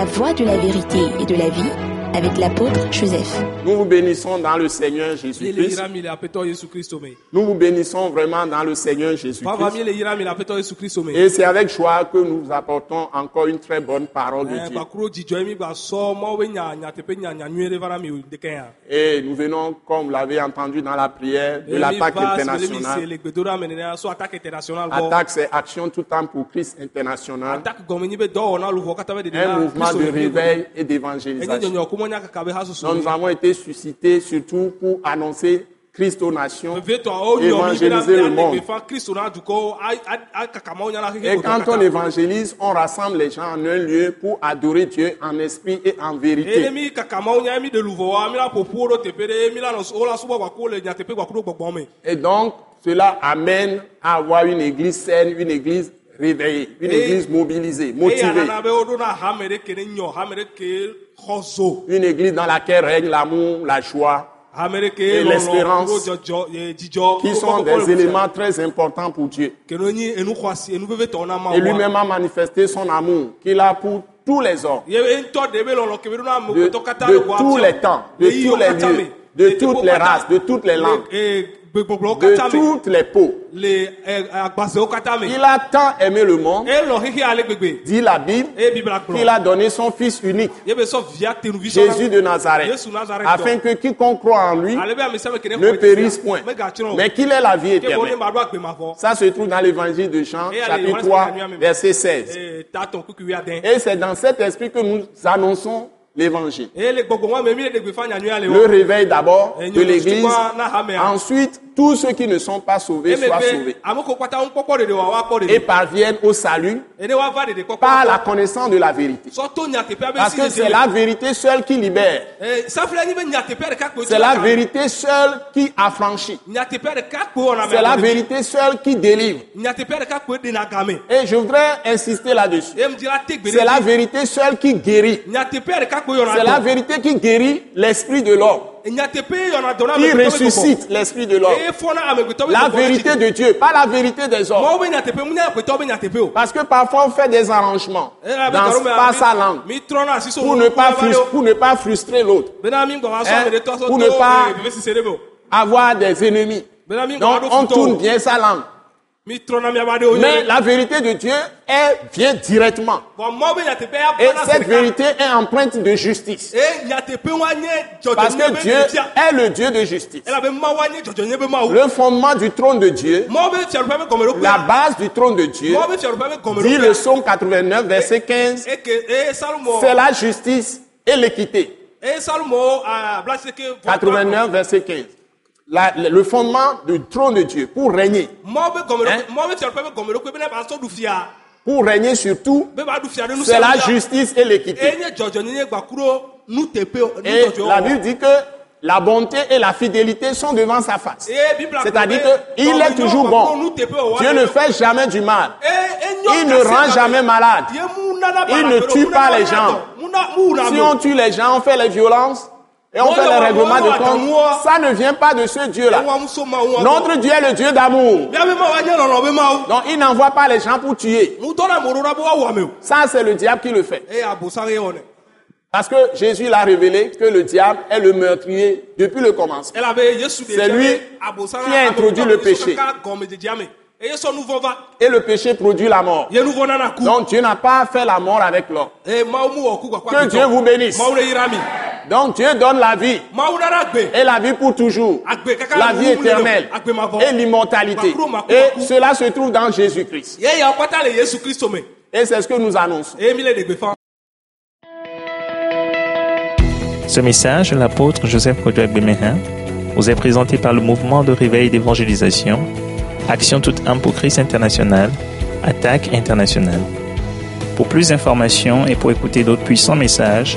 la voie de la vérité et de la vie avec l'apôtre Joseph. Nous vous bénissons dans le Seigneur Jésus-Christ. Nous vous bénissons vraiment dans le Seigneur Jésus-Christ. Et c'est avec joie que nous vous apportons encore une très bonne parole de Eh, Dieu. Et nous venons, comme vous l'avez entendu dans la prière, de Eh, l'attaque internationale. attaque c'est Action tout temps pour Christ international. Un mouvement de réveil et d'évangélisation. Nous avons été suscités surtout pour annoncer Christ aux nations. Évangéliser le monde. Et quand on évangélise, on rassemble les gens en un lieu pour adorer Dieu en esprit et en vérité. Et donc, cela amène à avoir une église saine, une église réveillée, une église mobilisée, motivée, une église dans laquelle règne l'amour, la joie, Et l'espérance, qui sont des éléments très importants pour Dieu. Et lui-même a manifesté son amour qu'il a pour tous les hommes, de, tous les temps, de tous les lieux, de toutes les races, de toutes les le- langues, de toutes les peaux. eh, Il a tant aimé le monde, dit la Bible, qu'il a donné son Fils unique, Jésus de Nazareth, afin que quiconque croit en lui ne périsse point, mais qu'il ait la vie éternelle. Ça se trouve dans l'évangile de Jean, chapitre Yohanes 3, Kanyame. verset 16. Eh, tatɔn kuku wi adɛ Et c'est dans cet esprit que nous annonçons l'évangile. le réveil d'abord de l'église. hamea. Ensuite, tous ceux qui ne sont pas sauvés soient sauvés et parviennent au salut par la connaissance de la vérité. Parce que c'est la vérité seule qui libère. Eh, C'est la vérité seule qui affranchit. C'est la vérité seule qui délivre. Et je voudrais insister là-dessus. C'est la vérité seule qui guérit. C'est la vérité qui guérit l'esprit de l'homme, qui ressuscite l'esprit de l'homme. La vérité de Dieu, pas la vérité des hommes. Parce que parfois on fait des arrangements Eh, dans pas sa langue pour ne pas, frus- pour ne pas frustrer l'autre, so pour ne pas- avoir des ennemis. Donc on tourne bien sa langue. Mais la vérité de Dieu elle vient directement. Et cette vérité est empreinte de justice. Parce que Dieu est le Dieu de justice. Le fondement du trône de Dieu, la base du trône de Dieu, dit le psaume 89, verset 15, eke eye salomo c'est la justice et l'équité. eye salomo ablaseke 89, verset 15. La- le fondement du trône de Dieu pour régner, Hein? pour régner sur tout, c'est la justice et l'équité. Et la Bible dit que la bonté et la fidélité sont devant sa face. C'est-à-dire qu'il est toujours bon. Dieu ne fait jamais du mal. Il ne rend jamais malade. Il ne tue pas les gens. Si on tue les gens, on fait les violences et on fait les règlements de compte, ça ne vient pas de ce Dieu-là. Notre Dieu est le Dieu d'amour. Donc il n'envoie pas les gens pour tuer. Ça, c'est le diable qui le fait. wɔnɛ Parce que Jésus l'a révélé que le diable est le meurtrier depuis le commencement. C'est lui qui a introduit le péché. Et le péché produit la mort. Donc Dieu n'a pas fait la mort avec l'homme. gbakpa Que Dieu vous bénisse. Donc Dieu donne la vie et la vie pour toujours. La vie éternelle et l'immortalité. Et cela se trouve dans Jésus-Christ. Et c'est ce que nous annonçons. Ce message de l'apôtre Joseph Kodouak Bemehin vous est présenté par le mouvement de réveil d'évangélisation, Action toute âme pour Christ international, Attaque internationale. Pour plus d'informations et pour écouter d'autres puissants messages,